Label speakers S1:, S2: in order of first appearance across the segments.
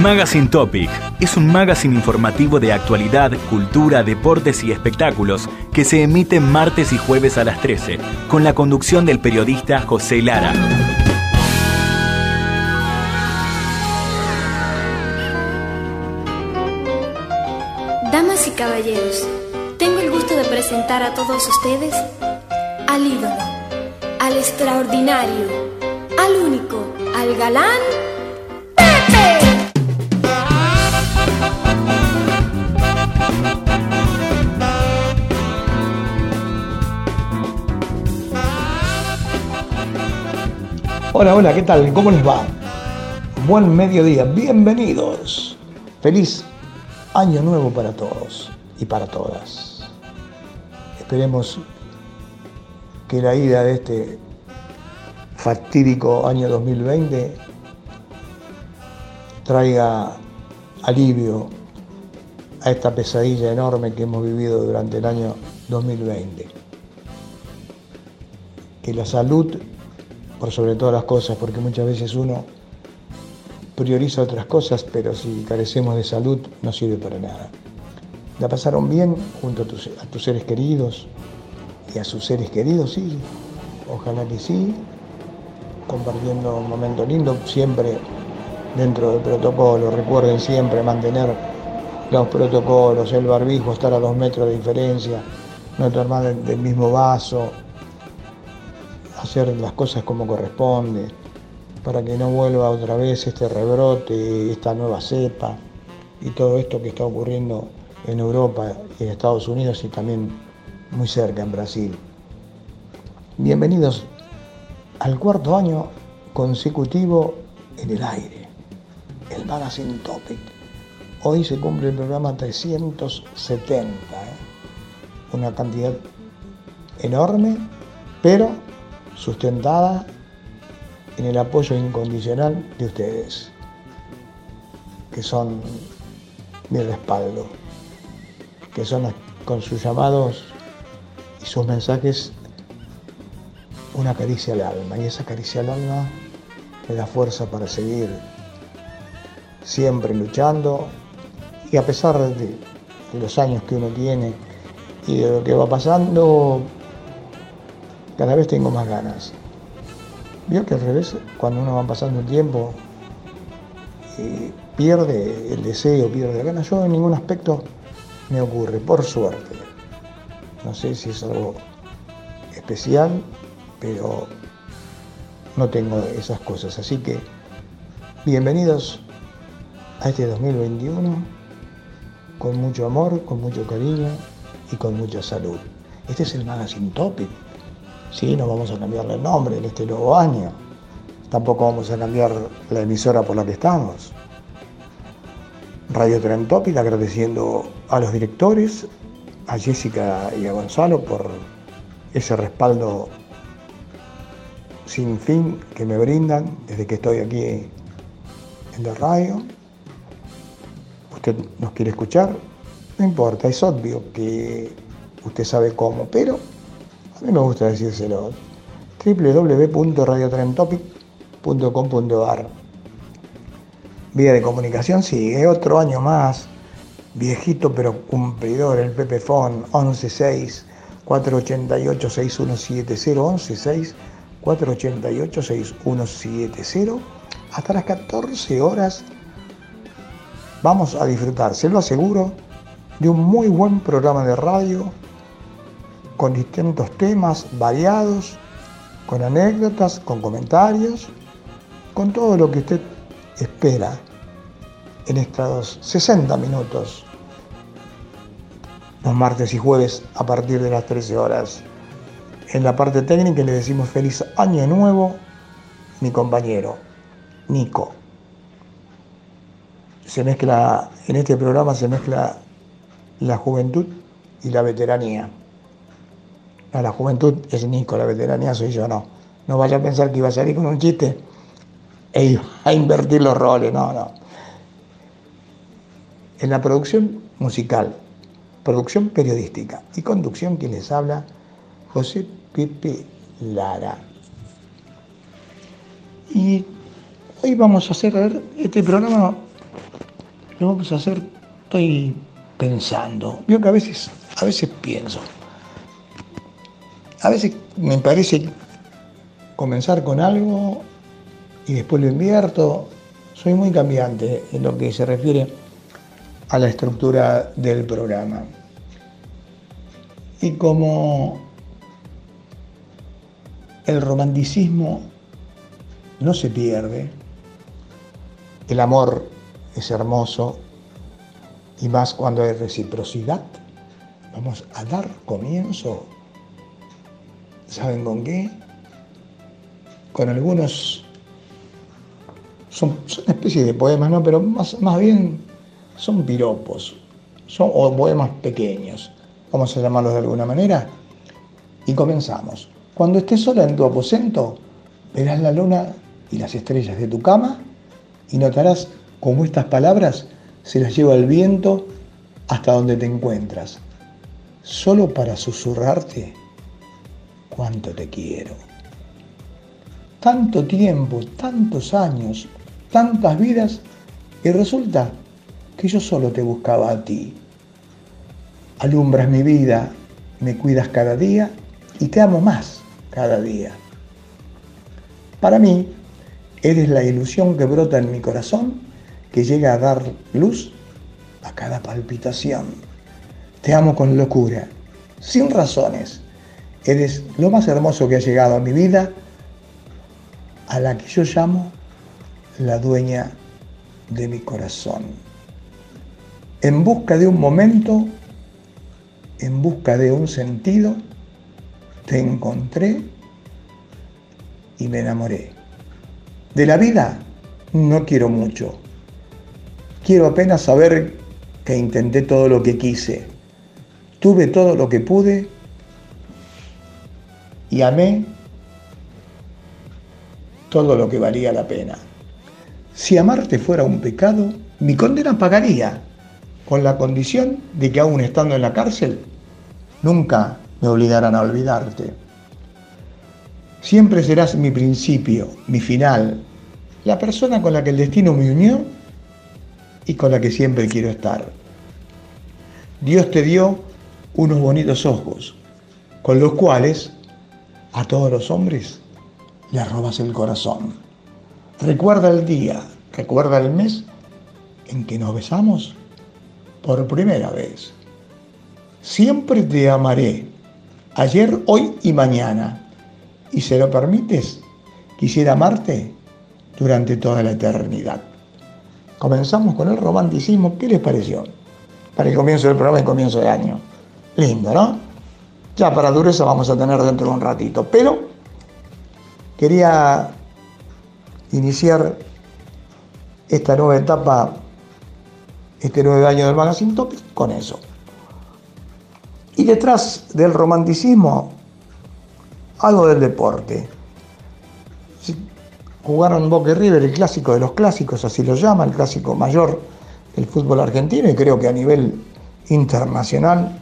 S1: Magazine Topic es un magazine informativo de actualidad, cultura, deportes y espectáculos que se emite martes y jueves a las 13, con la conducción del periodista José Lara.
S2: Damas y caballeros, tengo el gusto de presentar a todos ustedes al ídolo, al extraordinario, al único, al galán, Pepe.
S3: Hola, hola, ¿qué tal? ¿Cómo les va? Buen mediodía, bienvenidos. Feliz año nuevo para todos y para todas. Esperemos que la ida de este fatídico año 2020 traiga alivio a esta pesadilla enorme que hemos vivido durante el año 2020. Que la salud, por sobre todas las cosas, porque muchas veces uno prioriza otras cosas, pero si carecemos de salud no sirve para nada. ¿La pasaron bien junto a tus, seres queridos y a sus seres queridos? Sí, ojalá que sí, compartiendo un momento lindo, siempre dentro del protocolo. Recuerden siempre mantener los protocolos, el barbijo, estar a dos metros de diferencia, no tomar del mismo vaso, hacer las cosas como corresponde, para que no vuelva otra vez este rebrote, esta nueva cepa y todo esto que está ocurriendo en Europa y en Estados Unidos y también muy cerca en Brasil. Bienvenidos al cuarto año consecutivo en el aire, el Magazine Topic. Hoy se cumple el programa 370, ¿eh? una cantidad enorme, pero sustentada en el apoyo incondicional de ustedes, que son mi respaldo, que son con sus llamados y sus mensajes una caricia al alma. Y esa caricia al alma me da fuerza para seguir siempre luchando y a pesar de los años que uno tiene y de lo que va pasando, cada vez tengo más ganas. Vio que al revés, cuando uno va pasando el tiempo, eh, pierde el deseo, pierde la gana. Yo en ningún aspecto me ocurre, por suerte. No sé si es algo especial, pero no tengo esas cosas. Así que bienvenidos a este 2021 con mucho amor, con mucho cariño y con mucha salud. Este es el Magazine Topic. Sí, no vamos a cambiarle el nombre en este nuevo año. Tampoco vamos a cambiar la emisora por la que estamos. Radio Tren Topic agradeciendo a los directores, a Jessica y a Gonzalo por ese respaldo sin fin que me brindan desde que estoy aquí en la radio. Usted nos quiere escuchar, no importa, es obvio que usted sabe cómo, pero a mí me gusta decírselo. www.radiotrentopic.com.ar Vía de comunicación sigue otro año más. Viejito pero cumplidor, el Pepefon 116 488 6170 116 488 6170 hasta las 14 horas vamos a disfrutar, se lo aseguro, de un muy buen programa de radio con distintos temas variados, con anécdotas, con comentarios, con todo lo que usted espera en estos 60 minutos, los martes y jueves a partir de las 13 horas. En la parte técnica le decimos feliz año nuevo, mi compañero, Nico. Se mezcla, en este programa se mezcla la juventud y la veteranía. la juventud es Nico, la veteranía soy yo, no. No vaya a pensar que iba a salir con un chiste e iba a invertir los roles, no, no. En la producción musical, producción periodística y conducción, quien les habla, José Pepe Lara. Y hoy vamos a hacer, este programa lo vamos a hacer, estoy pensando. Yo que a veces, a veces pienso. A veces me parece comenzar con algo y después lo invierto. Soy muy cambiante en lo que se refiere a la estructura del programa. Y como el romanticismo no se pierde, el amor es hermoso y más cuando hay reciprocidad, vamos a dar comienzo, ¿saben con qué? Con algunos, son, son una especie de poemas, ¿no? Pero más, más bien son piropos, son o poemas pequeños, vamos a llamarlos de alguna manera. Y comenzamos. Cuando estés sola en tu aposento, verás la luna y las estrellas de tu cama y notarás cómo estas palabras se las lleva el viento hasta donde te encuentras, solo para susurrarte cuánto te quiero. Tanto tiempo, tantos años, tantas vidas, y resulta que yo solo te buscaba a ti. Alumbras mi vida, me cuidas cada día y te amo más cada día. Para mí, eres la ilusión que brota en mi corazón, que llega a dar luz a cada palpitación. Te amo con locura, sin razones. Eres lo más hermoso que ha llegado a mi vida, a la que yo llamo la dueña de mi corazón en busca de un momento, en busca de un sentido, te encontré y me enamoré. De la vida no quiero mucho. Quiero apenas saber que intenté todo lo que quise. Tuve todo lo que pude y amé todo lo que valía la pena. Si amarte fuera un pecado, mi condena pagaría con la condición de que aún estando en la cárcel, nunca me obligarán a olvidarte. Siempre serás mi principio, mi final, la persona con la que el destino me unió y con la que siempre quiero estar. Dios te dio unos bonitos ojos, con los cuales a todos los hombres le robas el corazón. Recuerda el día, recuerda el mes en que nos besamos por primera vez. Siempre te amaré, ayer, hoy y mañana. Y si lo permites, quisiera amarte durante toda la eternidad. Comenzamos con el romanticismo. ¿Qué les pareció? Para el comienzo del programa y comienzo de año. Lindo, ¿no? Ya para dureza vamos a tener dentro de un ratito. Pero quería iniciar esta nueva etapa este nueve año del Magazine Topic con eso. Y detrás del romanticismo, algo del deporte. Jugaron Boca y River, el clásico de los clásicos, así lo llama, el clásico mayor del fútbol argentino, y creo que a nivel internacional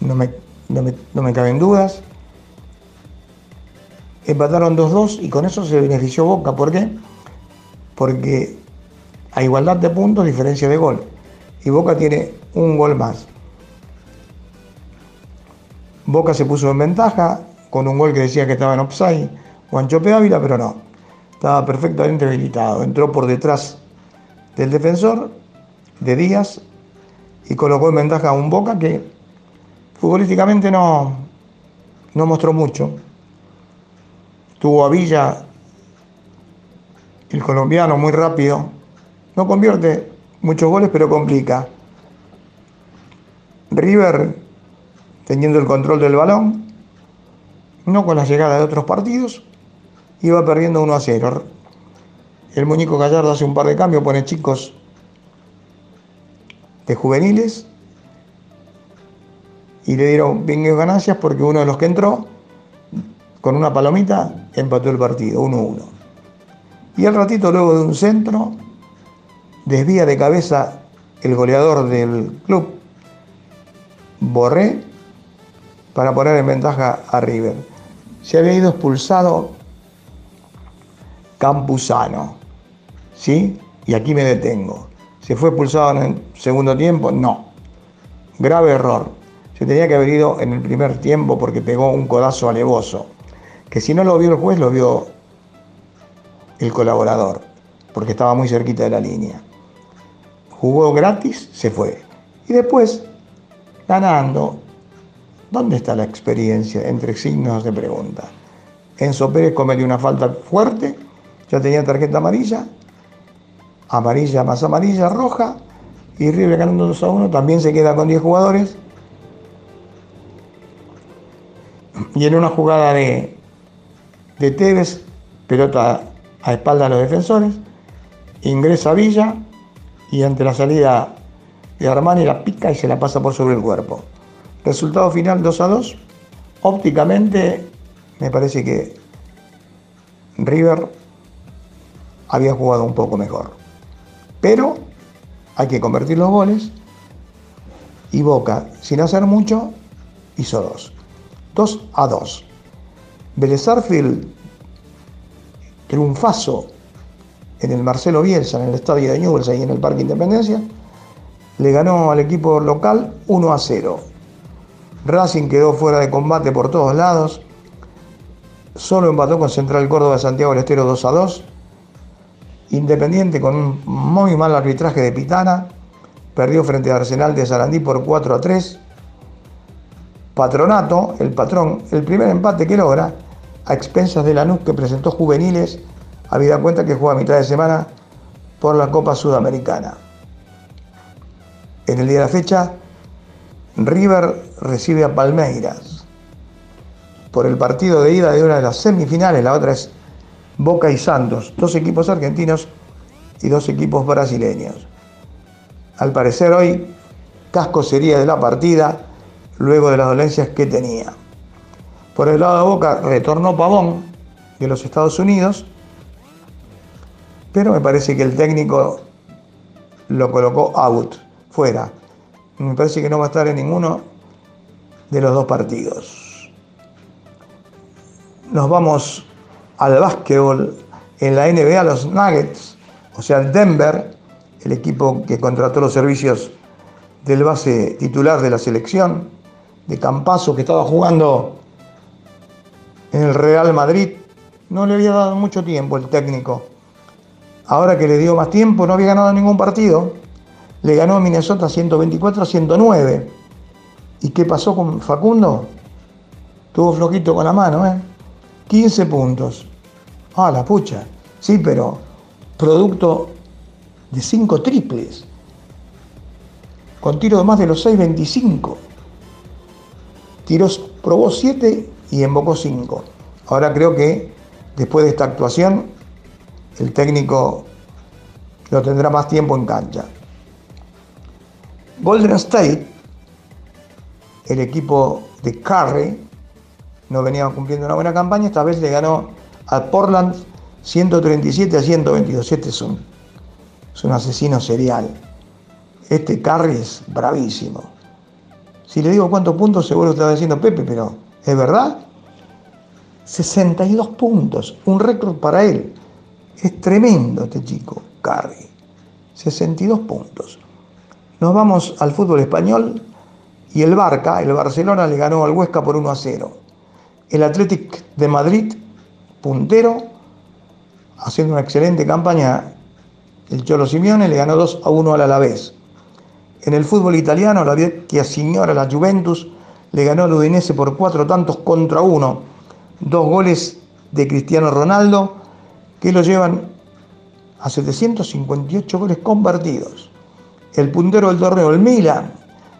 S3: no me, no me, no me caben dudas. Empataron 2-2 y con eso se benefició Boca. ¿Por qué? Porque a igualdad de puntos, diferencia de gol. Y Boca tiene un gol más. Boca se puso en ventaja con un gol que decía que estaba en offside, Juancho Ávila, pero no. Estaba perfectamente habilitado. Entró por detrás del defensor de Díaz y colocó en ventaja a un Boca que futbolísticamente no, no mostró mucho. Tuvo a Villa, el colombiano, muy rápido. No convierte muchos goles, pero complica. River, teniendo el control del balón, no con la llegada de otros partidos, iba perdiendo 1 a 0. El muñeco Gallardo hace un par de cambios, pone chicos de juveniles y le dieron bien ganancias porque uno de los que entró con una palomita empató el partido, 1-1. Y al ratito, luego de un centro, desvía de cabeza el goleador del club, Borré, para poner en ventaja a River. Se había ido expulsado Campuzano, ¿sí? Y aquí me detengo. ¿Se fue expulsado en el segundo tiempo? No. Grave error. Se tenía que haber ido en el primer tiempo porque pegó un codazo alevoso. Que si no lo vio el juez, lo vio el colaborador, porque estaba muy cerquita de la línea. Jugó gratis, se fue. Y después, ganando, ¿dónde está la experiencia? Entre signos de pregunta. Enzo Pérez cometió una falta fuerte, ya tenía tarjeta amarilla, amarilla más amarilla, roja, y River ganando 2 a 1, también se queda con 10 jugadores. Y en una jugada de, de Tevez, pelota a espalda de los defensores, ingresa Villa y ante la salida de Armani la pica y se la pasa por sobre el cuerpo. Resultado final 2 a 2. Ópticamente me parece que River había jugado un poco mejor. Pero hay que convertir los goles y Boca, sin hacer mucho, hizo dos. 2 a 2. Vélez triunfazo en el Marcelo Bielsa, en el estadio de Newell's y en el Parque Independencia, le ganó al equipo local 1 a 0. Racing quedó fuera de combate por todos lados, solo empató con Central Córdoba de Santiago del Estero 2 a 2 Independiente con un muy mal arbitraje de Pitana, perdió frente a Arsenal de Sarandí por 4 a 3. Patronato, el patrón, el primer empate que logra, a expensas de Lanús que presentó juveniles, habida cuenta que juega a mitad de semana por la Copa Sudamericana. En el día de la fecha, River recibe a Palmeiras por el partido de ida de una de las semifinales, la otra es Boca y Santos, dos equipos argentinos y dos equipos brasileños. Al parecer hoy Casco sería de la partida luego de las dolencias que tenía. Por el lado de Boca retornó Pavón de los Estados Unidos, pero me parece que el técnico lo colocó out, fuera. Me parece que no va a estar en ninguno de los dos partidos. Nos vamos al básquetbol en la NBA, los Nuggets, o sea, el Denver, el equipo que contrató los servicios del base titular de la selección, de Campaso, que estaba jugando en el Real Madrid, no le había dado mucho tiempo el técnico. Ahora que le dio más tiempo, no había ganado ningún partido. Le ganó a Minnesota 124 a 109. ¿Y qué pasó con Facundo? Tuvo flojito con la mano, ¿eh? 15 puntos. Ah, la pucha. Sí, pero producto de 5 triples. Con tiro de más de los 6.25. Tiros, probó 7 y embocó 5. Ahora creo que después de esta actuación, el técnico lo tendrá más tiempo en cancha. Golden State, el equipo de Curry, no venía cumpliendo una buena campaña, esta vez le ganó a Portland 137 a 122. Este es un, es un asesino serial. Este Curry es bravísimo. Si le digo cuántos puntos, seguro está diciendo Pepe, pero ¿es verdad? 62 puntos, un récord para él. Es tremendo este chico, Curry. 62 puntos. Nos vamos al fútbol español y el Barca, el Barcelona le ganó al Huesca por 1 a 0 el Athletic de Madrid, puntero, haciendo una excelente campaña, el Cholo Simeone le ganó 2 a 1 al Alavés. En el fútbol italiano, la vecchia signora, la Juventus, le ganó al Udinese por cuatro tantos contra uno. Dos goles de Cristiano Ronaldo que lo llevan a 758 goles convertidos. El puntero del torneo, el Milan,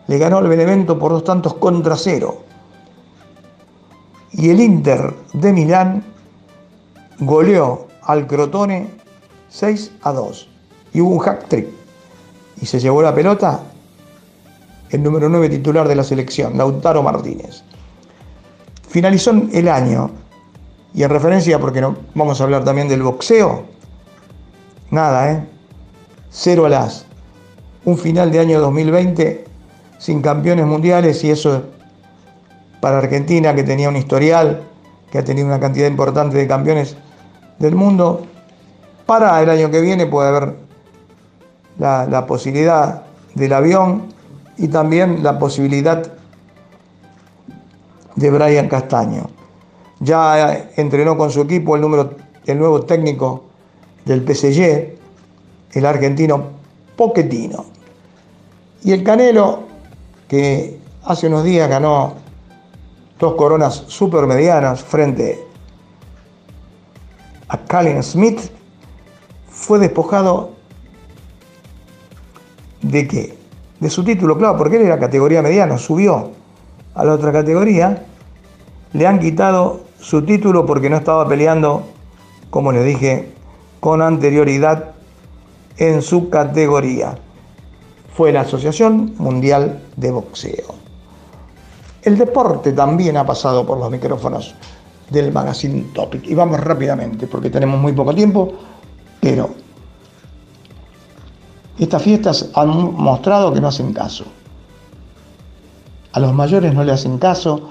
S3: le ganó al Benevento por dos tantos contra cero. Y el Inter de Milán goleó al Crotone 6 a 2. Y hubo un hack trick. Y se llevó la pelota el número 9 titular de la selección, Lautaro Martínez. Finalizó el año, y en referencia, porque no, vamos a hablar también del boxeo, nada, ¿eh? Cero alas. Un final de año 2020 sin campeones mundiales y eso para Argentina, que tenía un historial, que ha tenido una cantidad importante de campeones del mundo, para el año que viene puede haber la, posibilidad del avión y también la posibilidad de Brian Castaño. Ya entrenó con su equipo el, número, el nuevo técnico del PSG, el argentino Poquetino. Y el Canelo, que hace unos días ganó dos coronas supermedianas frente a Callum Smith, fue despojado de qué? De su título, claro, porque él era categoría mediana, subió a la otra categoría, le han quitado su título porque no estaba peleando, como les dije, con anterioridad en su categoría. Fue la Asociación Mundial de Boxeo. El deporte también ha pasado por los micrófonos del Magazine Topic. Y vamos rápidamente porque tenemos muy poco tiempo, pero estas fiestas han mostrado que no hacen caso. A los mayores no le hacen caso,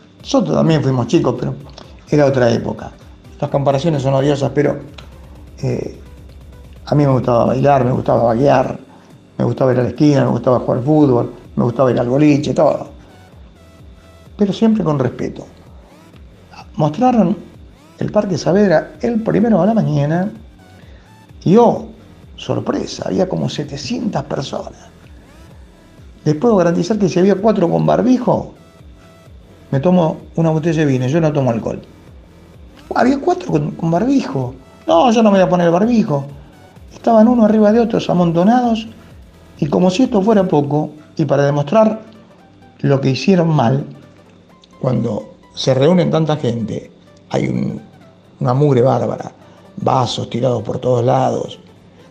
S3: Nosotros también fuimos chicos, pero era otra época. Las comparaciones son odiosas, pero eh, a mí me gustaba bailar, me gustaba bailar, me gustaba ir a la esquina, me gustaba jugar fútbol, me gustaba ir al boliche, todo. Pero siempre con respeto. Mostraron el Parque Saavedra el primero de la mañana y oh, sorpresa, había como 700 personas. Les puedo garantizar que si había cuatro con barbijo, me tomo una botella de vino, yo no tomo alcohol. Había cuatro con, barbijo. No, yo no me voy a poner barbijo. Estaban uno arriba de otros amontonados y como si esto fuera poco, y para demostrar lo que hicieron mal, cuando se reúnen tanta gente, hay una mugre bárbara, vasos tirados por todos lados.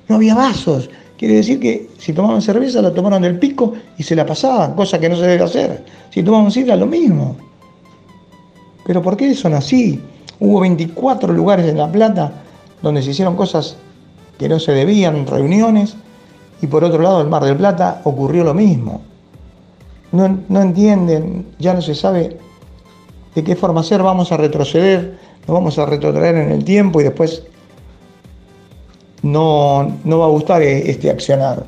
S3: No había vasos, quiere decir que si tomaban cerveza la tomaron del pico y se la pasaban, cosa que no se debe hacer. Si tomaban sidra, lo mismo. Pero ¿por qué son así? Hubo 24 lugares en La Plata donde se hicieron cosas que no se debían, reuniones, y por otro lado, en Mar del Plata ocurrió lo mismo. No, no entienden, ya no se sabe de qué forma ser, vamos a retroceder, nos vamos a retroceder en el tiempo y después no, no va a gustar e, este accionar.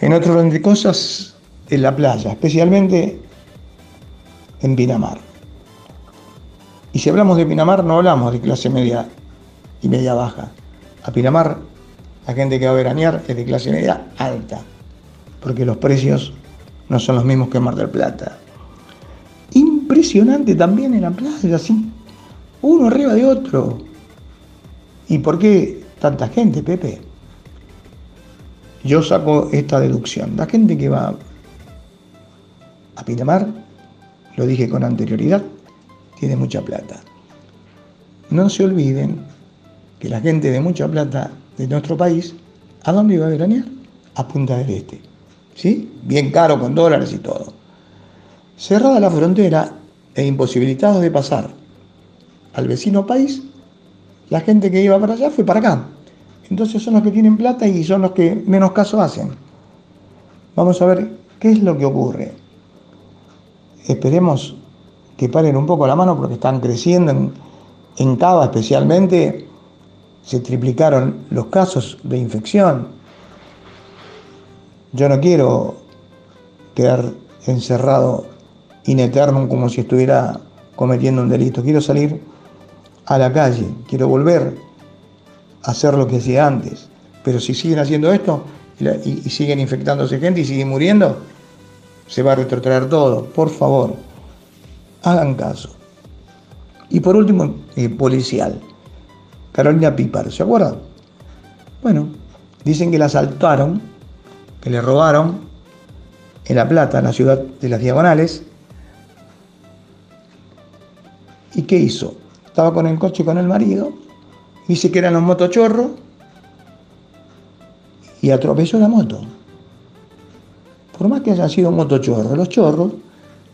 S3: En otro orden de cosas, en la playa, especialmente en Pinamar. Y si hablamos de Pinamar, no hablamos de clase media y media baja. A Pinamar, la gente que va a veranear es de clase media alta, porque los precios no son los mismos que en Mar del Plata. impresionante también en la playa, así, uno arriba de otro. ¿Y por qué tanta gente, Pepe? Yo saco esta deducción. La gente que va a Pinamar, lo dije con anterioridad, tiene mucha plata. No se olviden que la gente de mucha plata de nuestro país, ¿a dónde iba a veranear? A Punta del Este. ¿Sí? Bien caro con dólares y todo. Cerrada la frontera e imposibilitados de pasar al vecino país, la gente que iba para allá fue para acá. Entonces son los que tienen plata y son los que menos caso hacen. Vamos a ver qué es lo que ocurre. Esperemos que paren un poco la mano porque están creciendo en, en Cava especialmente. Se triplicaron los casos de infección. Yo no quiero quedar encerrado in eternum como si estuviera cometiendo un delito. Quiero salir a la calle, quiero volver a hacer lo que hacía antes. Pero si siguen haciendo esto y, y siguen infectándose gente y siguen muriendo, se va a retrotraer todo. Por favor, hagan caso. Y por último, eh, policial. Carolina Pipar, ¿se acuerdan? Bueno, dicen que la asaltaron, que le robaron en La Plata, en la ciudad de las Diagonales. ¿Y qué hizo? Estaba con el coche con el marido, dice que eran los motochorros y atropelló la moto. Por más que hayan sido motochorros, los chorros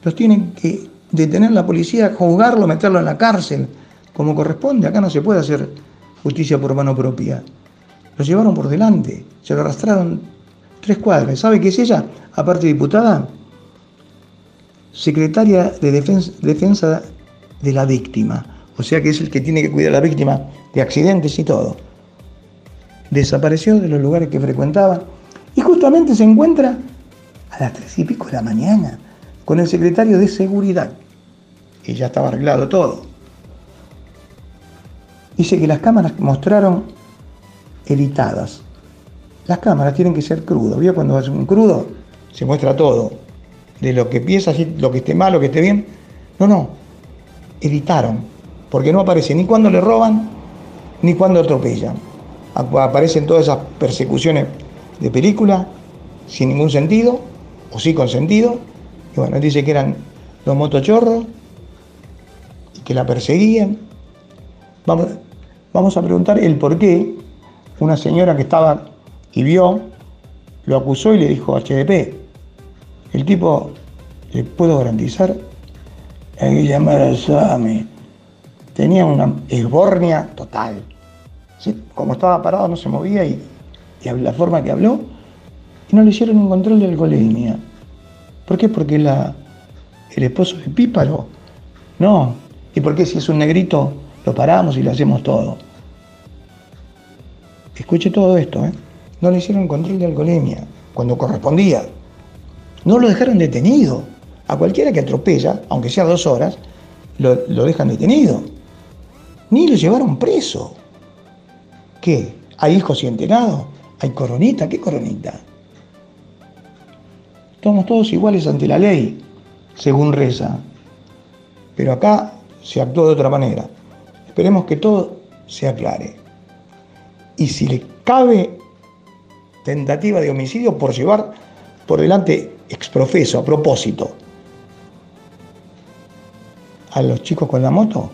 S3: los tienen que detener la policía, juzgarlo, meterlo en la cárcel, como corresponde. Acá no se puede hacer justicia por mano propia. Lo llevaron por delante, se lo arrastraron tres cuadras. ¿Sabe qué es ella? Aparte diputada, secretaria de defensa, defensa de la víctima. O sea que es el que tiene que cuidar a la víctima de accidentes y todo. Desapareció de los lugares que frecuentaba y justamente se encuentra a las tres y pico de la mañana con el secretario de seguridad. Y ya estaba arreglado todo. Dice que las cámaras mostraron editadas. Las cámaras tienen que ser crudas. ¿Vio cuando es un crudo? Se muestra todo. De lo que piensa, lo que esté mal, lo que esté bien. No, no. Editaron. Porque no aparece ni cuando le roban, ni cuando atropellan. Aparecen todas esas persecuciones de película, sin ningún sentido, o sí con sentido, y bueno, dice que eran los motochorros y que la perseguían. Vamos, vamos a preguntar el por qué una señora que estaba y vio, lo acusó y le dijo HDP. El tipo, le puedo garantizar, hay que llamar a. Tenía una esbornia total. Como estaba parado no se movía y, y la forma que habló, y no le hicieron un control de alcoholemia. ¿Por qué? Porque el esposo de Píparo. No. ¿Y por qué si es un negrito lo paramos y le hacemos todo? Escuche todo esto, ¿eh? No le hicieron control de alcoholemia cuando correspondía. No lo dejaron detenido. A cualquiera que atropella, aunque sea dos horas, lo, lo dejan detenido. Ni lo llevaron preso. ¿Qué? ¿Hay hijos y enterados? ¿Hay coronita? ¿Qué coronita? Somos todos iguales ante la ley, según reza. Pero acá se actuó de otra manera. Esperemos que todo se aclare. Y si le cabe tentativa de homicidio por llevar por delante exprofeso, a propósito, a los chicos con la moto,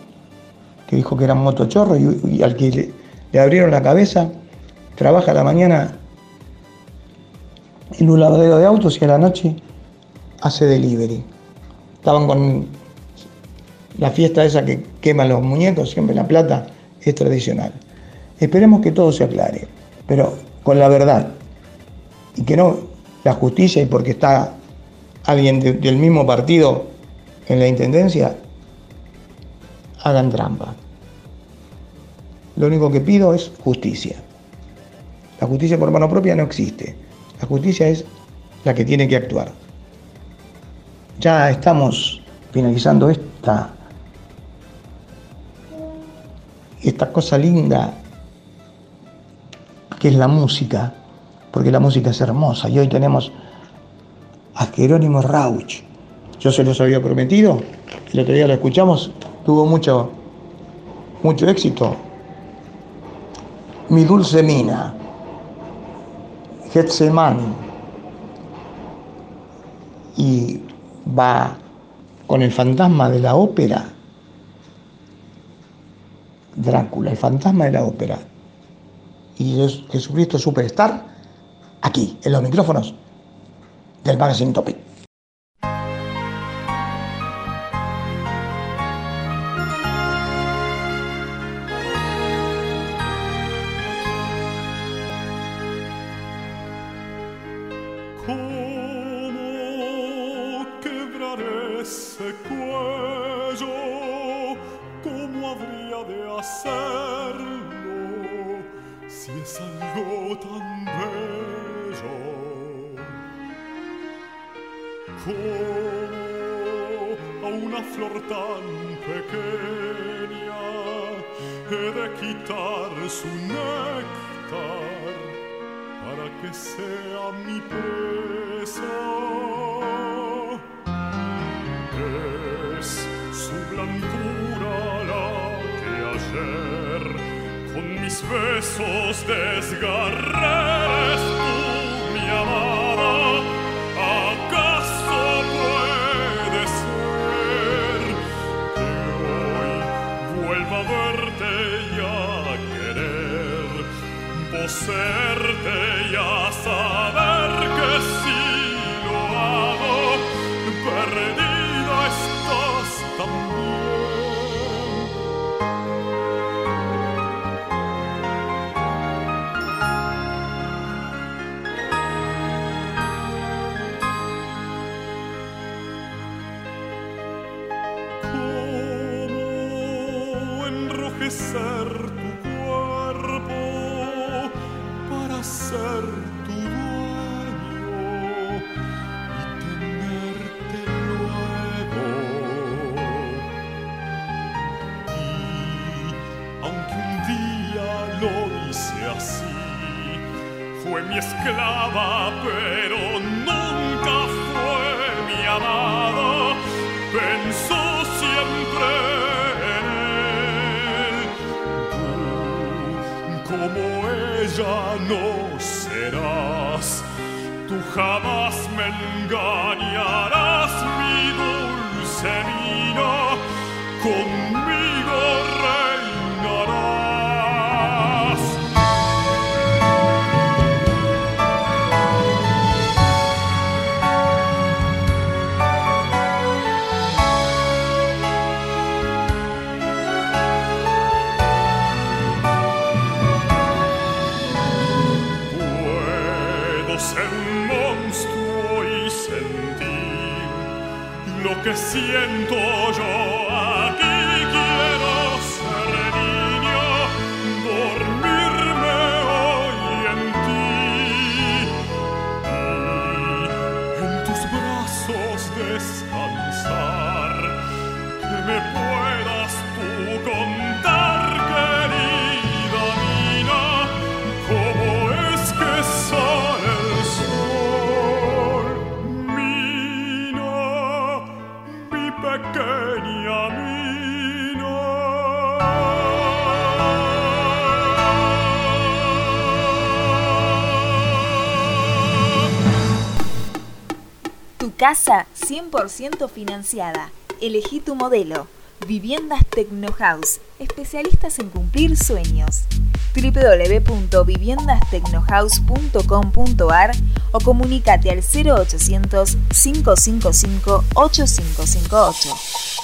S3: que dijo que eran motochorros y, y al que le, abrieron la cabeza, trabaja la mañana en un lavadero de autos y a la noche hace delivery. Estaban con la fiesta esa que queman los muñecos, siempre la plata, es tradicional. Esperemos que todo se aclare, pero con la verdad. Y que no la justicia y porque está alguien de, del mismo partido en la intendencia, hagan trampa. Lo único que pido es justicia. La justicia por mano propia no existe. La justicia es la que tiene que actuar. Ya estamos finalizando esta, esta cosa linda que es la música, porque la música es hermosa y hoy tenemos a Jerónimo Rauch. Yo se los había prometido, el otro día lo escuchamos, tuvo mucho, mucho éxito. Mi dulce mina. Getsemani y va con el fantasma de la ópera, Drácula, el fantasma de la ópera, y Jesucristo Superstar, aquí, en los micrófonos del Magazine Topic.
S4: tan pequeña, he de quitar su néctar para que sea mi presa. Es su blandura la que ayer con mis besos desgarré. serte men gagnerà que siento.
S5: Casa 100% financiada. Elegí tu modelo. Viviendas Tecnohouse, especialistas en cumplir sueños. www.viviendastecnohouse.com.ar o comunícate al 0800 555 8558.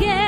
S6: again.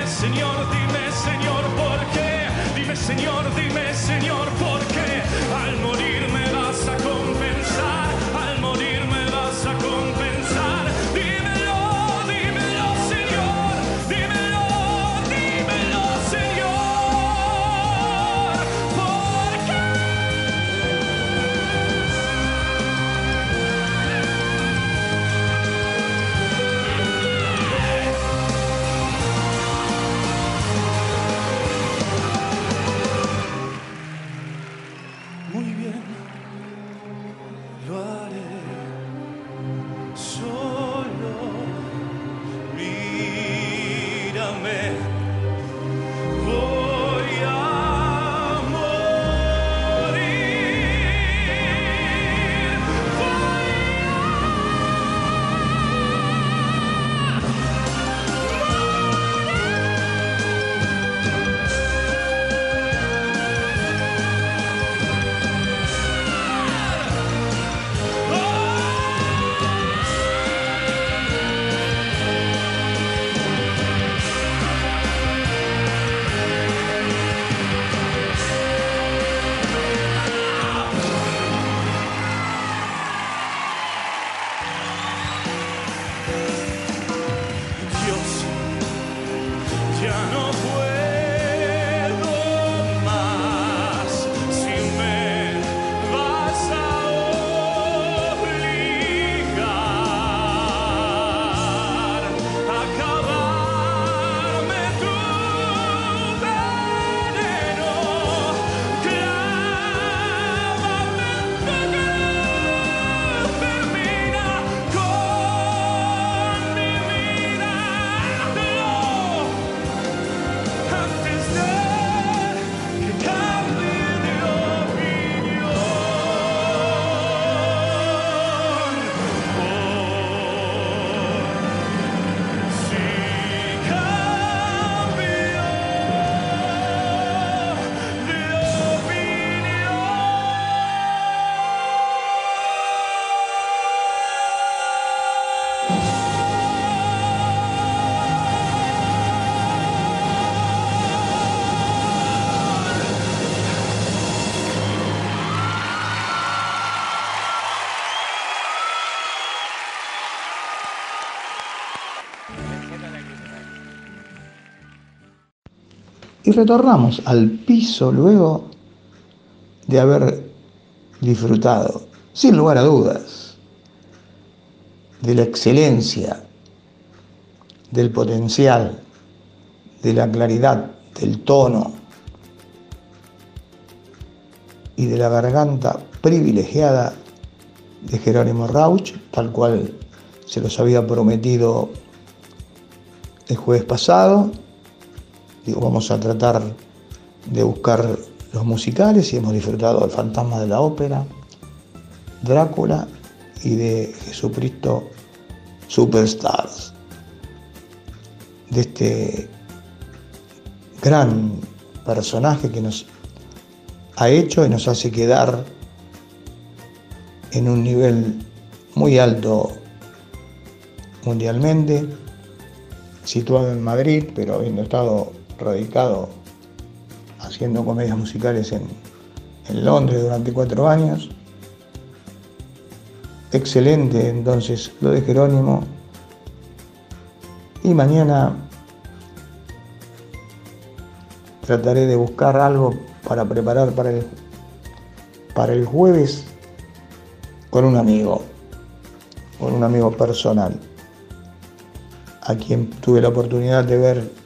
S3: Y retornamos al piso luego de haber disfrutado, sin lugar a dudas, de la excelencia, del potencial, de la claridad, del tono y de la garganta privilegiada de Jerónimo Rauch, tal cual se los había prometido el jueves pasado. Digo, vamos a tratar de buscar los musicales y hemos disfrutado del Fantasma de la Ópera, Drácula y de Jesucristo Superstars. De este gran personaje que nos ha hecho y nos hace quedar en un nivel muy alto mundialmente, situado en Madrid, pero habiendo estado radicado haciendo comedias musicales en, en Londres durante cuatro años. Excelente entonces lo de Jerónimo. Y mañana trataré de buscar algo para preparar para el, para el jueves con un amigo, con un amigo personal, a quien tuve la oportunidad de ver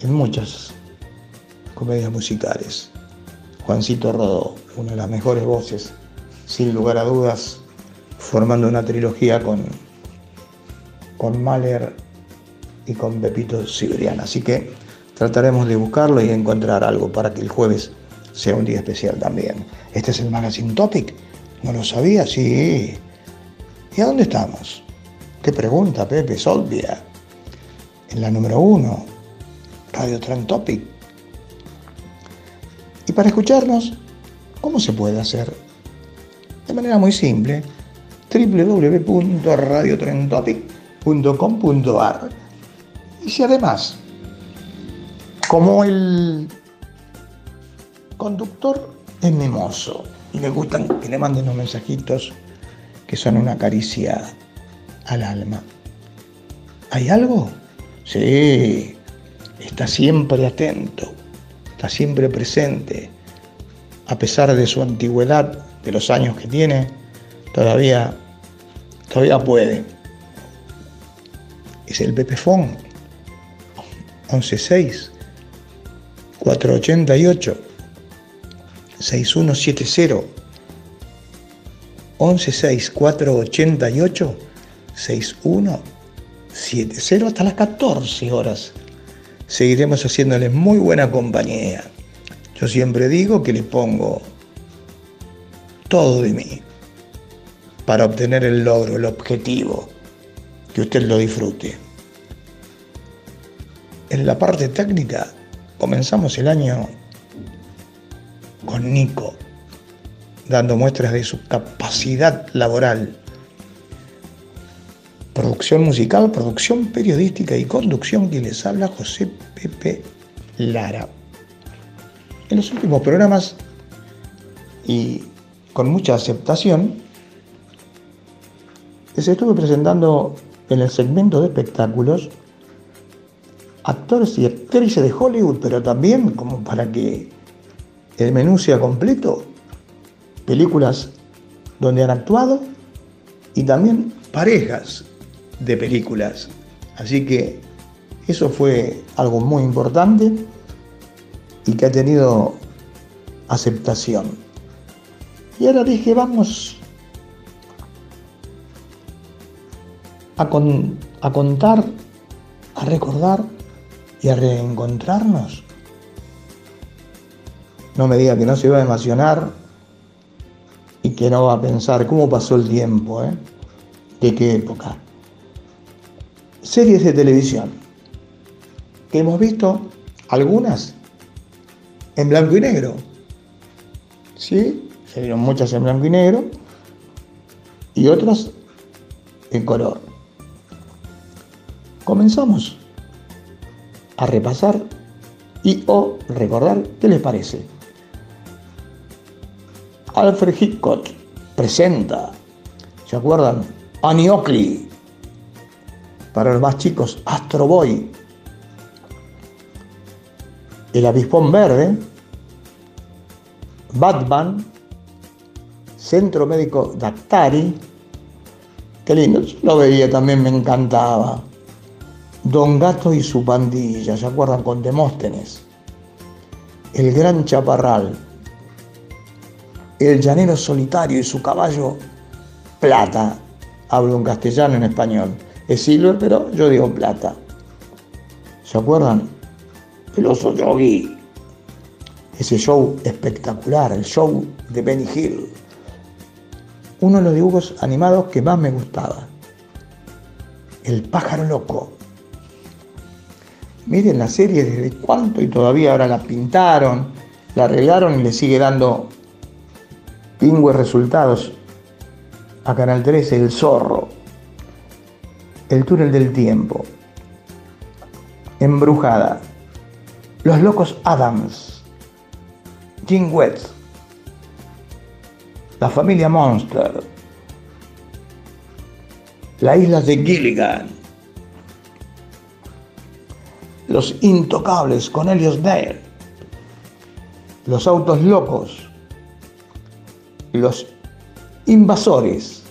S3: en muchas comedias musicales. Juancito Rodó, una de las mejores voces, sin lugar a dudas, formando una trilogía con, con Mahler y con Pepito Cibrián. Así que trataremos de buscarlo y encontrar algo para que el jueves sea un día especial también. Este es el Magazine Topic. ¿No lo sabía? Sí. ¿Y a dónde estamos? ¿Qué pregunta, Pepe? Es obvia. En la número uno, Radio Trend Topic. Y para escucharnos, ¿cómo se puede hacer? De manera muy simple, www.radiotrentopic.com.ar. Y si además, como el conductor es mimoso y le gustan que le manden unos mensajitos que son una caricia al alma. ¿Hay algo? Sí, está siempre atento, está siempre presente. A pesar de su antigüedad, de los años que tiene, todavía, todavía puede. Es el Pepefón 116 488 6170 116 488 6170 hasta las 14 horas. Seguiremos haciéndoles muy buena compañía. Yo siempre digo que le pongo todo de mí para obtener el logro, el objetivo, que usted lo disfrute. En la parte técnica comenzamos el año con Nico, dando muestras de su capacidad laboral. Producción musical, producción periodística y conducción que les habla José Pepe Lara. En los últimos programas y con mucha aceptación, les estuve presentando en el segmento de espectáculos actores y actrices de Hollywood, pero también como para que el menú sea completo, películas donde han actuado y también parejas de películas. Así que eso fue algo muy importante y que ha tenido aceptación. Y ahora dije, vamos a, con- a contar, a recordar y a reencontrarnos. No me diga que no se va a emocionar y que no va a pensar cómo pasó el tiempo, ¿eh? ¿De qué época? Series de televisión que hemos visto algunas en blanco y negro. ¿Sí? Se vieron muchas en blanco y negro y otras en color. Comenzamos a repasar y o recordar qué les parece. Alfred Hitchcock presenta, ¿se acuerdan? Annie Oakley. Para los más chicos, Astro Boy. El Avispón Verde. Batman. Centro Médico Dactari. Qué lindo, lo veía también, me encantaba. Don Gato y su pandilla, ¿se acuerdan? Con Demóstenes. El Gran Chaparral. El Llanero Solitario y su caballo Plata. Hablo en castellano, en español. Es Silver, pero yo digo Plata. ¿Se acuerdan? El oso Yogi. Ese show espectacular, el show de Benny Hill. Uno de los dibujos animados que más me gustaba. El pájaro loco. Miren la serie desde cuánto y todavía ahora la pintaron, la arreglaron y le sigue dando pingües resultados a Canal 13, El Zorro, El Túnel del Tiempo, Embrujada, Los Locos Adams, Jim West, La Familia Monster, Las Islas de Gilligan, Los Intocables con Helios Dale, Los Autos Locos, Los Invasores,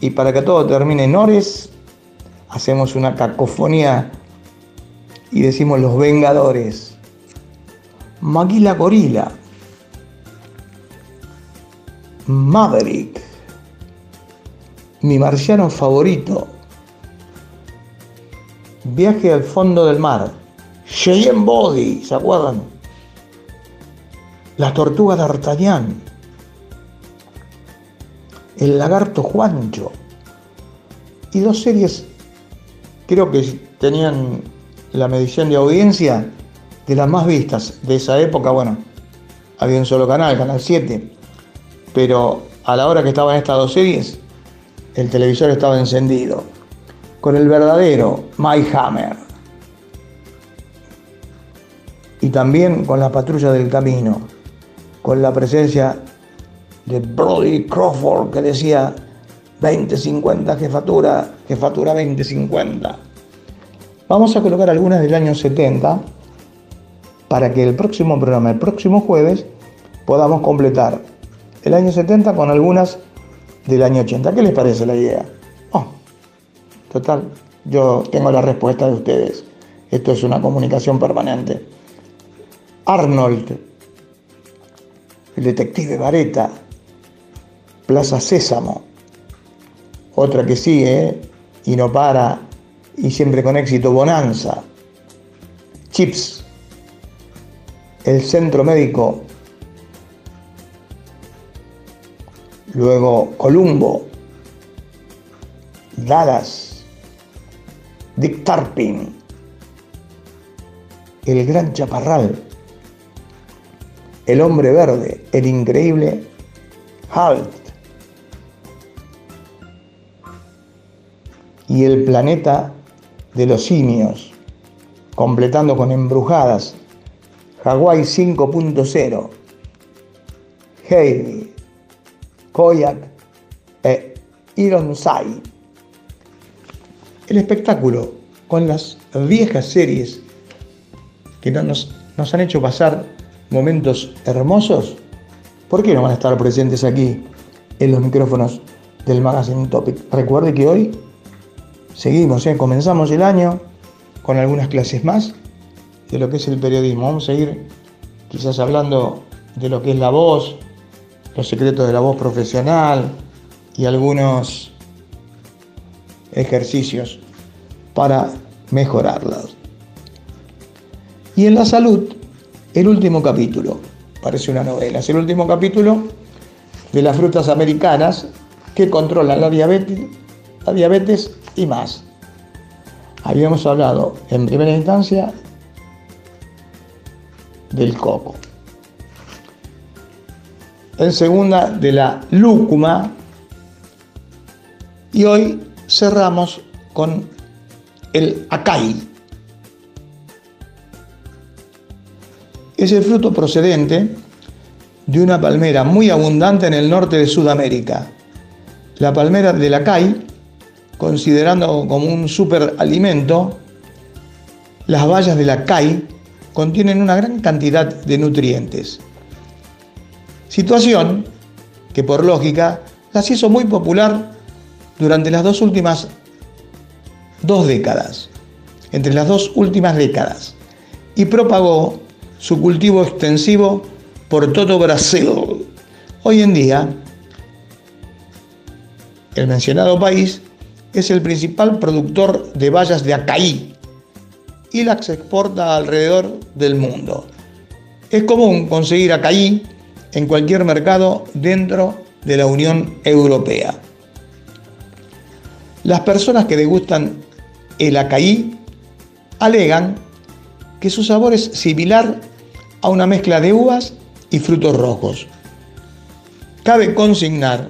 S3: y para que todo termine en ores, hacemos una cacofonía y decimos los Vengadores. Maguila Gorila. Maverick. Mi marciano favorito. Viaje al fondo del mar. Cheyenne Body, ¿se acuerdan? La tortuga d'Artagnan. El lagarto Juancho. Y dos series, creo que tenían la medición de audiencia de las más vistas de esa época. Bueno, había un solo canal, Canal 7. Pero a la hora que estaban estas dos series, el televisor estaba encendido. Con el verdadero Mike Hammer. Y también con la patrulla del camino. Con la presencia de Brody Crawford que decía 2050 jefatura, jefatura 2050. Vamos a colocar algunas del año 70 para que el próximo programa, el próximo jueves, podamos completar el año 70 con algunas del año 80. ¿Qué les parece la idea? Oh, total, yo tengo la respuesta de ustedes. Esto es una comunicación permanente. Arnold, el detective Vareta, Plaza Sésamo, otra que sigue y no para y siempre con éxito, Bonanza, Chips, el centro médico, luego Columbo, Dallas, Dick Tarpin, el gran chaparral, el hombre verde, el increíble Halt y el planeta de los simios, completando con embrujadas, Hawái 5.0, Heidi, Koyak e Ironsai. El espectáculo con las viejas series que no nos, nos han hecho pasar momentos hermosos, ¿por qué no van a estar presentes aquí en los micrófonos del Magazine Topic? Recuerde que hoy seguimos, ¿eh? comenzamos el año con algunas clases más de lo que es el periodismo. Vamos a ir quizás hablando de lo que es la voz, los secretos de la voz profesional y algunos ejercicios para mejorarlas. Y en la salud, el último capítulo, parece una novela, es el último capítulo de las frutas americanas que controlan la diabetes y más. Habíamos hablado en primera instancia del coco. En segunda de la lúcuma. Y hoy cerramos con el acai. Es el fruto procedente de una palmera muy abundante en el norte de Sudamérica. La palmera del acai, considerando como un superalimento, las bayas del acai contienen una gran cantidad de nutrientes. Situación que por lógica las hizo muy popular durante las dos últimas dos décadas, entre las dos últimas décadas, y propagó su cultivo extensivo por todo Brasil. Hoy en día, el mencionado país es el principal productor de bayas de acaí y las exporta alrededor del mundo. Es común conseguir acaí en cualquier mercado dentro de la Unión Europea. Las personas que degustan el acaí alegan que su sabor es similar a una mezcla de uvas y frutos rojos. Cabe consignar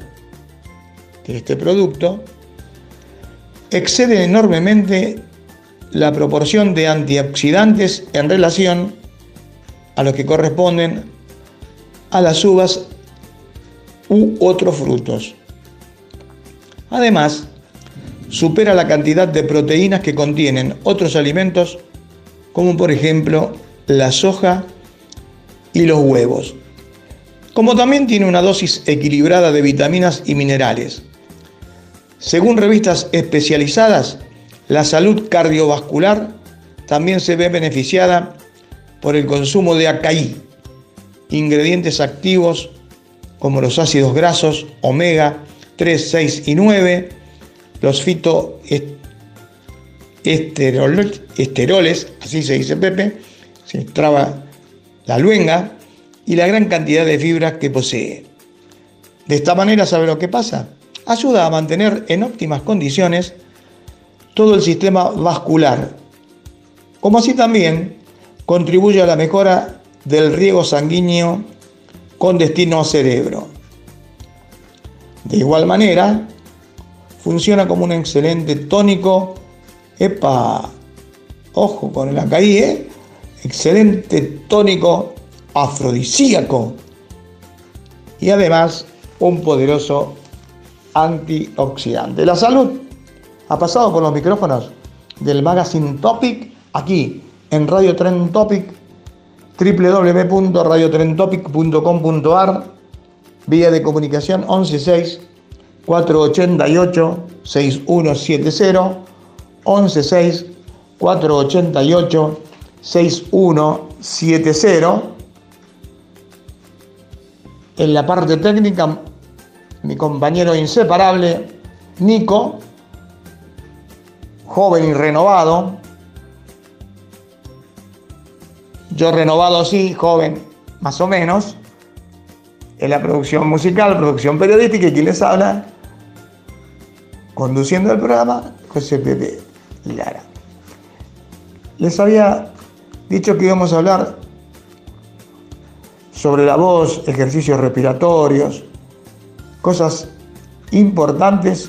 S3: que este producto excede enormemente la proporción de antioxidantes en relación a los que corresponden a las uvas u otros frutos. Además, supera la cantidad de proteínas que contienen otros alimentos como por ejemplo la soja y los huevos. Como también tiene una dosis equilibrada de vitaminas y minerales. Según revistas especializadas, la salud cardiovascular también se ve beneficiada por el consumo de acaí, ingredientes activos como los ácidos grasos omega 3, 6 y 9, los esterol- esteroles, así se dice Pepe, se traba la luenga y la gran cantidad de fibras que posee. De esta manera, ¿sabe lo que pasa? Ayuda a mantener en óptimas condiciones todo el sistema vascular, como así también contribuye a la mejora del riego sanguíneo con destino cerebro. De igual manera, funciona como un excelente tónico, epa, ojo con el AKI, ¿eh? excelente tónico afrodisíaco y además un poderoso antioxidante. La salud ha pasado por los micrófonos del magazine Topic aquí en Radio Tren Topic www.radiotrentopic.com.ar vía de comunicación 116 488 6170 116 488 6170 en la parte técnica mi compañero inseparable Nico joven y renovado yo renovado sí, joven más o menos en la producción musical, producción periodística y quien les habla conduciendo el programa José Pepe Lara. Les había dicho que íbamos a hablar sobre la voz, ejercicios respiratorios, cosas importantes.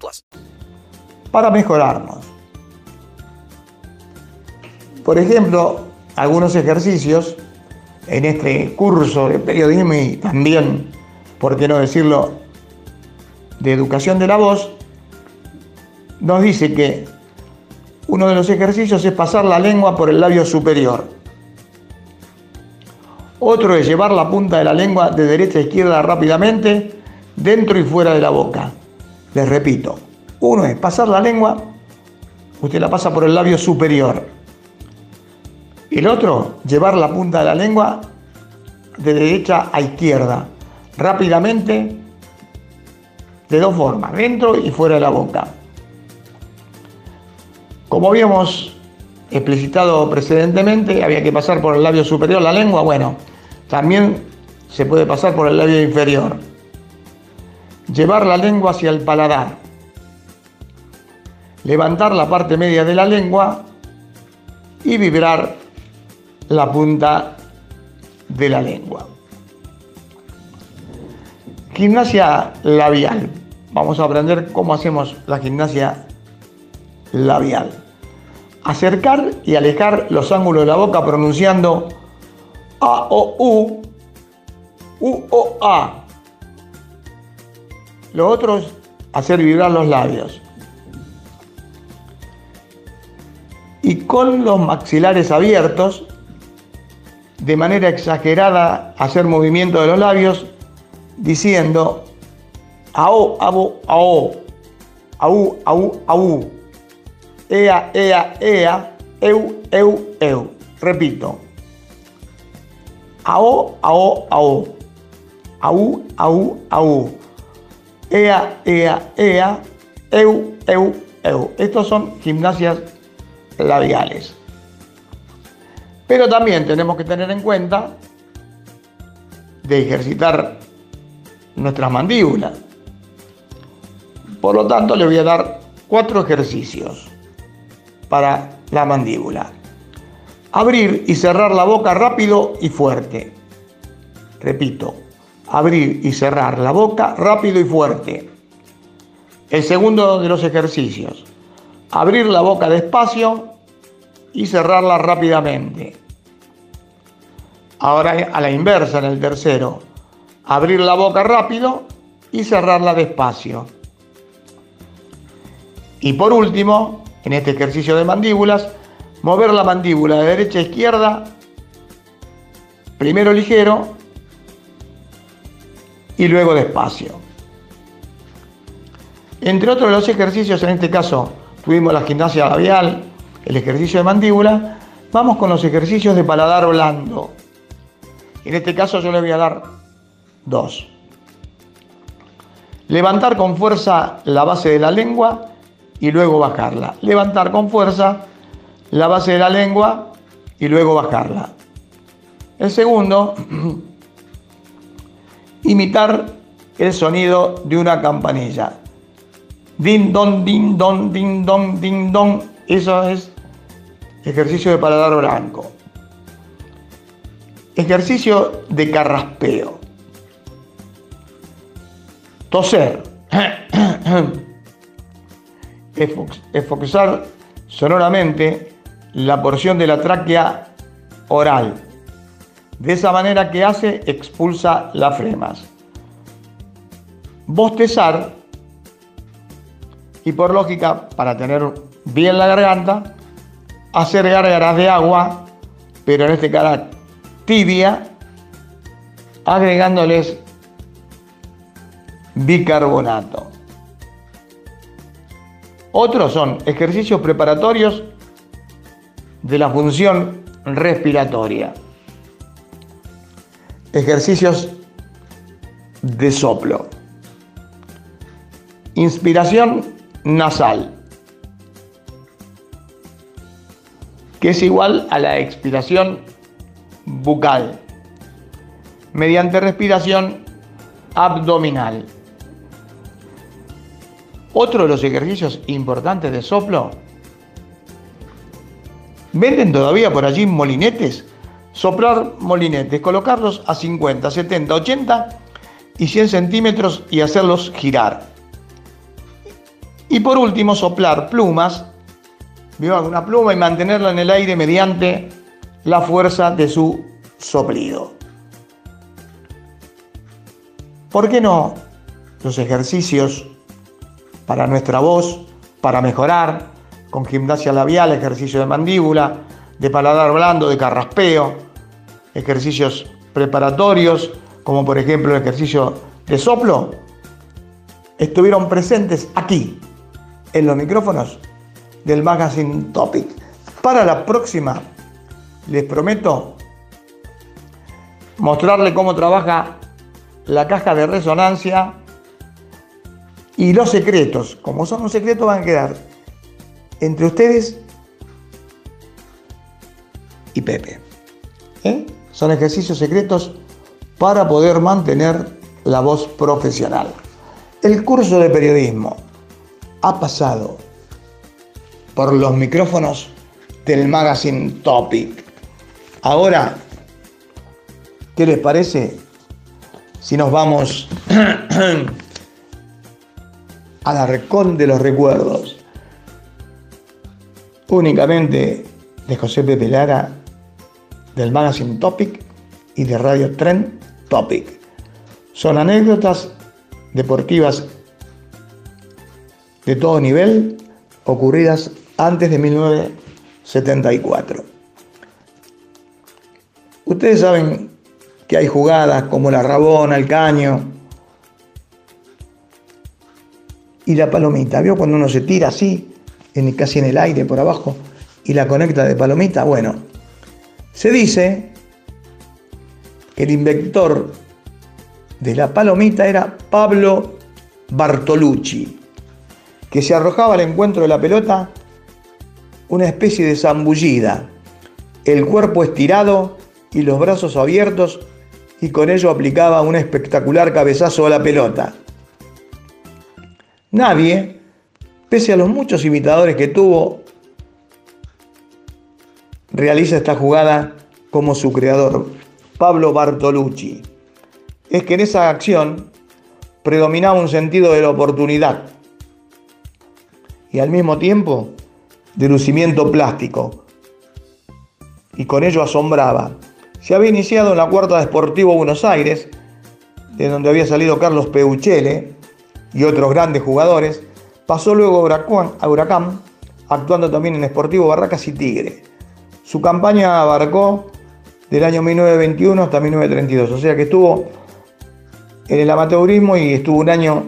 S3: para mejorarnos. Por ejemplo, algunos ejercicios en este curso de periodismo y también, por qué no decirlo, de educación de la voz, nos dice que uno de los ejercicios es pasar la lengua por el labio superior. Otro es llevar la punta de la lengua de derecha a izquierda rápidamente, dentro y fuera de la boca. Les repito, uno es pasar la lengua, usted la pasa por el labio superior. El otro, llevar la punta de la lengua de derecha a izquierda, rápidamente, de dos formas, dentro y fuera de la boca. Como habíamos explicitado precedentemente, había que pasar por el labio superior la lengua, bueno, también se puede pasar por el labio inferior. Llevar la lengua hacia el paladar. Levantar la parte media de la lengua y vibrar la punta de la lengua. Gimnasia labial. Vamos a aprender cómo hacemos la gimnasia labial. Acercar y alejar los ángulos de la boca pronunciando A, O, U, U, O, A. Lo otro es hacer vibrar los labios. Y con los maxilares abiertos, de manera exagerada, hacer movimiento de los labios, diciendo AO, ABO, AO, AU, AU, AU, EA, EA, EA, EU, EU, EU. Repito. AO, AO, AO, AU, AU, AU, EA, EA, EA, EU, EU, EU. Estos son gimnasias labiales. Pero también tenemos que tener en cuenta de ejercitar nuestras mandíbulas. Por lo tanto, le voy a dar cuatro ejercicios para la mandíbula. Abrir y cerrar la boca rápido y fuerte. Repito, abrir y cerrar la boca rápido y fuerte. El segundo de los ejercicios. Abrir la boca despacio y cerrarla rápidamente. Ahora a la inversa en el tercero. Abrir la boca rápido y cerrarla despacio. Y por último, en este ejercicio de mandíbulas, mover la mandíbula de derecha a izquierda, primero ligero y luego despacio. Entre otros los ejercicios, en este caso tuvimos la gimnasia labial, el ejercicio de mandíbula, vamos con los ejercicios de paladar blando. En este caso yo le voy a dar dos. Levantar con fuerza la base de la lengua y luego bajarla. Levantar con fuerza la base de la lengua y luego bajarla. El segundo, imitar el sonido de una campanilla. Din don, din don, din don, din don. Eso es ejercicio de paladar blanco. Ejercicio de carraspeo. Toser. Esforzar sonoramente la porción de la tráquea oral. De esa manera que hace, expulsa las flemas. Bostezar. Y por lógica, para tener bien la garganta, hacer gárgaras de agua, pero en este caso tibia, agregándoles bicarbonato. Otros son ejercicios preparatorios de la función respiratoria. Ejercicios de soplo. Inspiración nasal, que es igual a la expiración bucal, mediante respiración abdominal. Otro de los ejercicios importantes de soplo. ¿Venden todavía por allí molinetes? Soplar molinetes, colocarlos a 50, 70, 80 y 100 centímetros y hacerlos girar. Y por último, soplar plumas, una pluma y mantenerla en el aire mediante la fuerza de su soplido. ¿Por qué no los ejercicios para nuestra voz, para mejorar, con gimnasia labial, ejercicio de mandíbula, de paladar blando, de carraspeo, ejercicios preparatorios, como por ejemplo el ejercicio de soplo, estuvieron presentes aquí, en los micrófonos del Magazine Topic. Para la próxima, les prometo mostrarle cómo trabaja la caja de resonancia y los secretos. Como son un secreto, van a quedar entre ustedes y Pepe. ¿Eh? Son ejercicios secretos para poder mantener la voz profesional. El curso de periodismo ha pasado por los micrófonos del magazine Topic. Ahora, ¿qué les parece si nos vamos a la recón de los recuerdos? Únicamente de José Pepe Lara, del magazine Topic y de Radio Tren Topic. Son anécdotas deportivas de todo nivel ocurridas antes de 1974. Ustedes saben que hay jugadas como la rabona, el caño y la palomita. ¿Vio cuando uno se tira así, casi en el aire por abajo, y la conecta de palomita? Bueno, se dice que el inventor de la palomita era Pablo Bartolucci, que se arrojaba al encuentro de la pelota una especie de zambullida, el cuerpo estirado y los brazos abiertos y con ello aplicaba un espectacular cabezazo a la pelota. Nadie, pese a los muchos imitadores que tuvo, realiza esta jugada como su creador, Pablo Bartolucci. Es que en esa acción predominaba un sentido de la oportunidad y al mismo tiempo de lucimiento plástico. Y con ello asombraba. Se había iniciado en la cuarta de Sportivo Buenos Aires, de donde había salido Carlos Peuchele y otros grandes jugadores. Pasó luego a Huracán, actuando también en Sportivo Barracas y Tigre. Su campaña abarcó del año 1921 hasta 1932, o sea que estuvo en el amateurismo y estuvo un año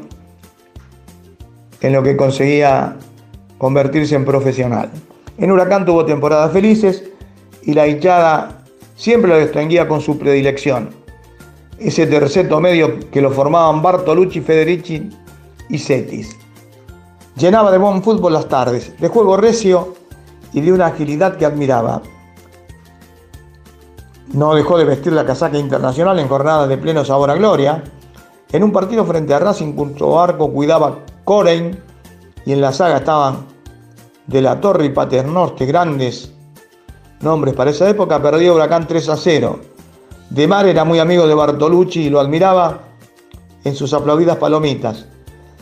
S3: en lo que conseguía convertirse en profesional. En Huracán tuvo temporadas felices y la hinchada siempre lo distinguía con su predilección. Ese terceto medio que lo formaban Bartolucci, Federici y Cetis. Llenaba de buen fútbol las tardes, de juego recio y de una agilidad que admiraba. No dejó de vestir la casaca internacional en jornadas de pleno sabor a gloria. En un partido frente a Racing, cuyo arco cuidaba Corein y en la saga estaban De la Torre y Paternoste, grandes nombres para esa época, perdió Huracán 3 a 0. De Mar era muy amigo de Bartolucci y lo admiraba en sus aplaudidas palomitas.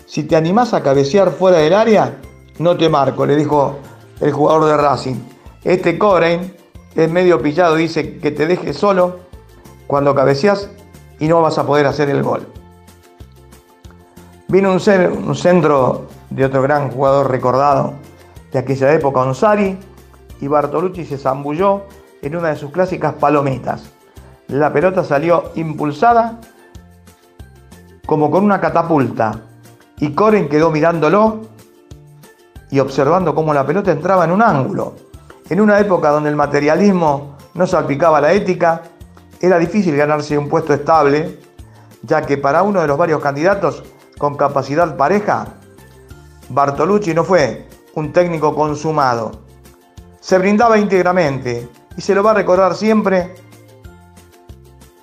S3: Si te animás a cabecear fuera del área, no te marco, le dijo el jugador de Racing. Este Corein es medio pillado, dice que te deje solo cuando cabeceas y no vas a poder hacer el gol. Vino un, un centro de otro gran jugador recordado de aquella época, Onsari, y Bartolucci se zambulló en una de sus clásicas palomitas. La pelota salió impulsada como con una catapulta y Coren quedó mirándolo y observando cómo la pelota entraba en un ángulo. En una época donde el materialismo no salpicaba la ética, era difícil ganarse un puesto estable, ya que para uno de los varios candidatos con capacidad pareja, Bartolucci no fue un técnico consumado. Se brindaba íntegramente y se lo va a recordar siempre.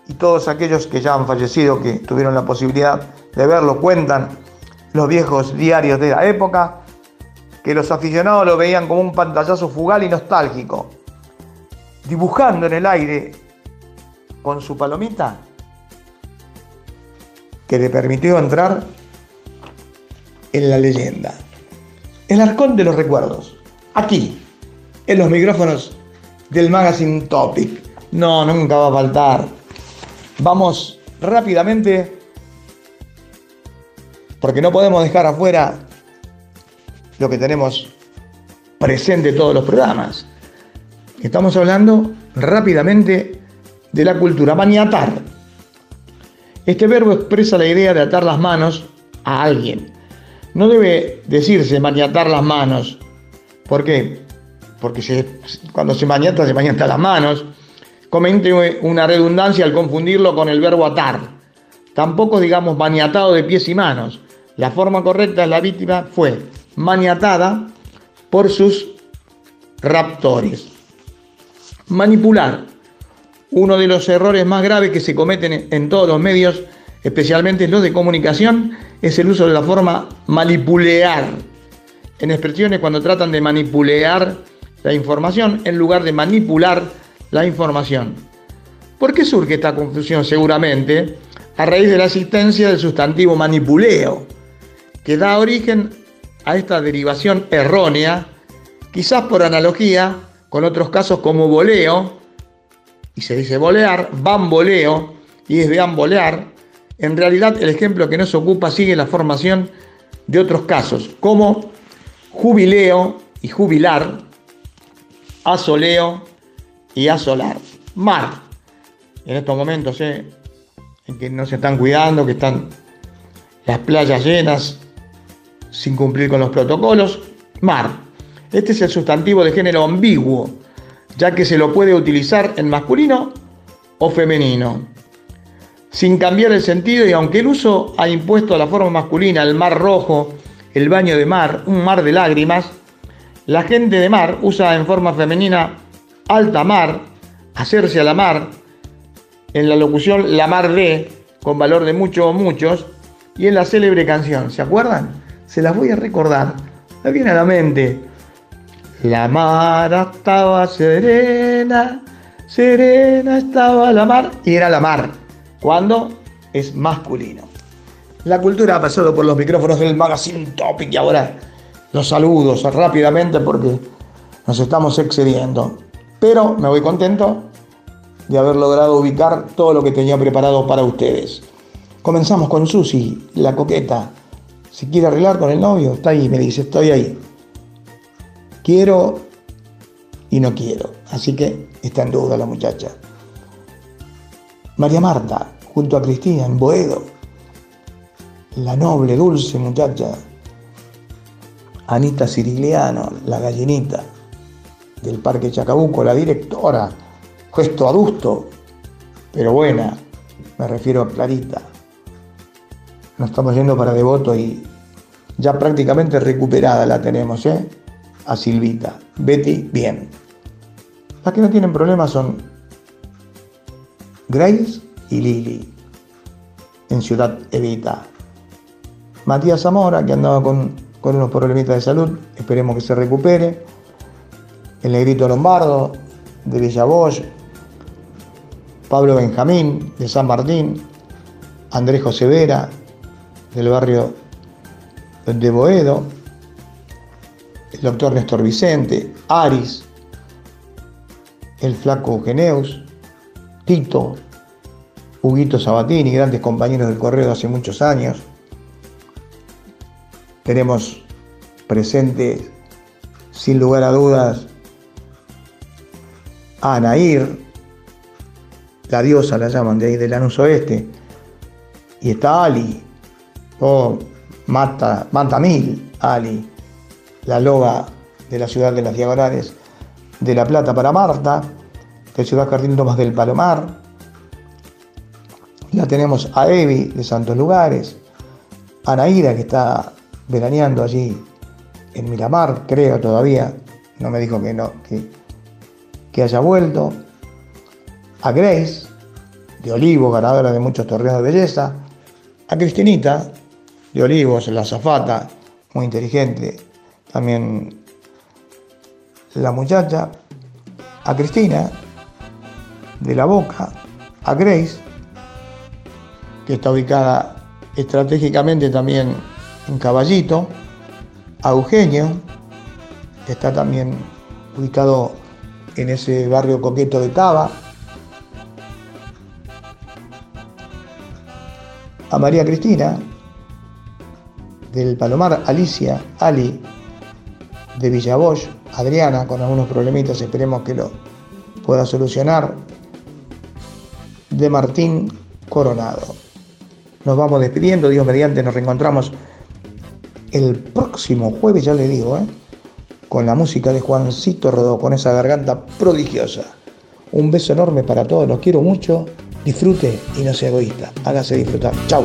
S3: Y todos aquellos que ya han fallecido, que tuvieron la posibilidad de verlo, cuentan los viejos diarios de la época, que los aficionados lo veían como un pantallazo fugal y nostálgico, dibujando en el aire con su palomita, que le permitió entrar en la leyenda. El arcón de los recuerdos, aquí, en los micrófonos del Magazine Topic. No, nunca va a faltar. Vamos rápidamente, porque no podemos dejar afuera lo que tenemos presente en todos los programas. Estamos hablando rápidamente de la cultura maniatar. Este verbo expresa la idea de atar las manos a alguien. No debe decirse maniatar las manos. ¿Por qué? Porque cuando se maniata, se maniata las manos. Comente una redundancia al confundirlo con el verbo atar. Tampoco digamos maniatado de pies y manos. La forma correcta de la víctima fue maniatada por sus raptores. Manipular. Uno de los errores más graves que se cometen en todos los medios, especialmente los de comunicación, es el uso de la forma manipulear. En expresiones cuando tratan de manipulear la información en lugar de manipular la información. ¿Por qué surge esta confusión? Seguramente a raíz de la existencia del sustantivo manipuleo, que da origen a esta derivación errónea, quizás por analogía con otros casos como voleo, y se dice bolear, bamboleo, y es de ambolear. En realidad el ejemplo que nos ocupa sigue la formación de otros casos, como jubileo y jubilar, asoleo y asolar. Mar. En estos momentos eh, en que no se están cuidando, que están las playas llenas sin cumplir con los protocolos. Mar. Este es el sustantivo de género ambiguo, ya que se lo puede utilizar en masculino o femenino. Sin cambiar el sentido y aunque el uso ha impuesto la forma masculina el mar rojo, el baño de mar, un mar de lágrimas, la gente de mar usa en forma femenina alta mar, hacerse a la mar, en la locución la mar de, con valor de mucho o muchos, y en la célebre canción, ¿se acuerdan? Se las voy a recordar, me viene a la mente. La mar estaba serena, serena estaba la mar, y era la mar, cuando es masculino. La cultura ha pasado por los micrófonos del Magazine Topic y ahora los saludos rápidamente porque nos estamos excediendo. Pero me voy contento de haber logrado ubicar todo lo que tenía preparado para ustedes. Comenzamos con Susi, la coqueta. Si quiere arreglar con el novio, está ahí, me dice, estoy ahí. quiero y no quiero. Así que está en duda la muchacha. María Marta, junto a Cristina, en Boedo. La noble, dulce muchacha. Anita Cirigliano, la gallinita del Parque Chacabuco, la directora. Gesto adusto, pero buena. Me refiero a Clarita. Nos estamos yendo para Devoto y ya prácticamente recuperada la tenemos, ¿eh? A Silvita. Betty, bien. Las que no tienen problemas son Grace y Lili en Ciudad Evita. Matías Zamora, que andaba con, con unos problemitas de salud, esperemos que se recupere. El Negrito Lombardo, de Villa Bosch. Pablo Benjamín, de San Martín. Andrés José Vera, del barrio de Boedo. El doctor Néstor Vicente, Aris, el flaco Eugeneus, Tito, Huguito Sabatini, grandes compañeros del correo de hace muchos años. Tenemos presente, sin lugar a dudas, a Anair, la diosa la llaman de ahí del Lanús Oeste, y está Ali, o Mata, Mil, Ali, la loba de la ciudad de las Diagonales de La Plata para Marta, de Ciudad Jardín Tomás del Palomar. La tenemos a Evi de Santos Lugares, a Naira que está veraneando allí en Miramar, creo todavía, no me dijo que no, que, que haya vuelto, a Grace de Olivo, ganadora de muchos torneos de belleza, a Cristinita de Olivos, la zafata, muy inteligente, también la muchacha, a Cristina de la Boca, a Grace, que está ubicada estratégicamente también en Caballito, a Eugenio, que está también ubicado en ese barrio coqueto de Taba, a María Cristina, del Palomar, Alicia, Ali, de Villa Bosch, Adriana, con algunos problemitas, esperemos que lo pueda solucionar, de Martín Coronado. Nos vamos despidiendo, Dios mediante, nos reencontramos el próximo jueves, ya le digo, ¿eh? con la música de Juancito Rodó, con esa garganta prodigiosa. Un beso enorme para todos, los quiero mucho, disfrute y no sea egoísta, hágase disfrutar. Chau.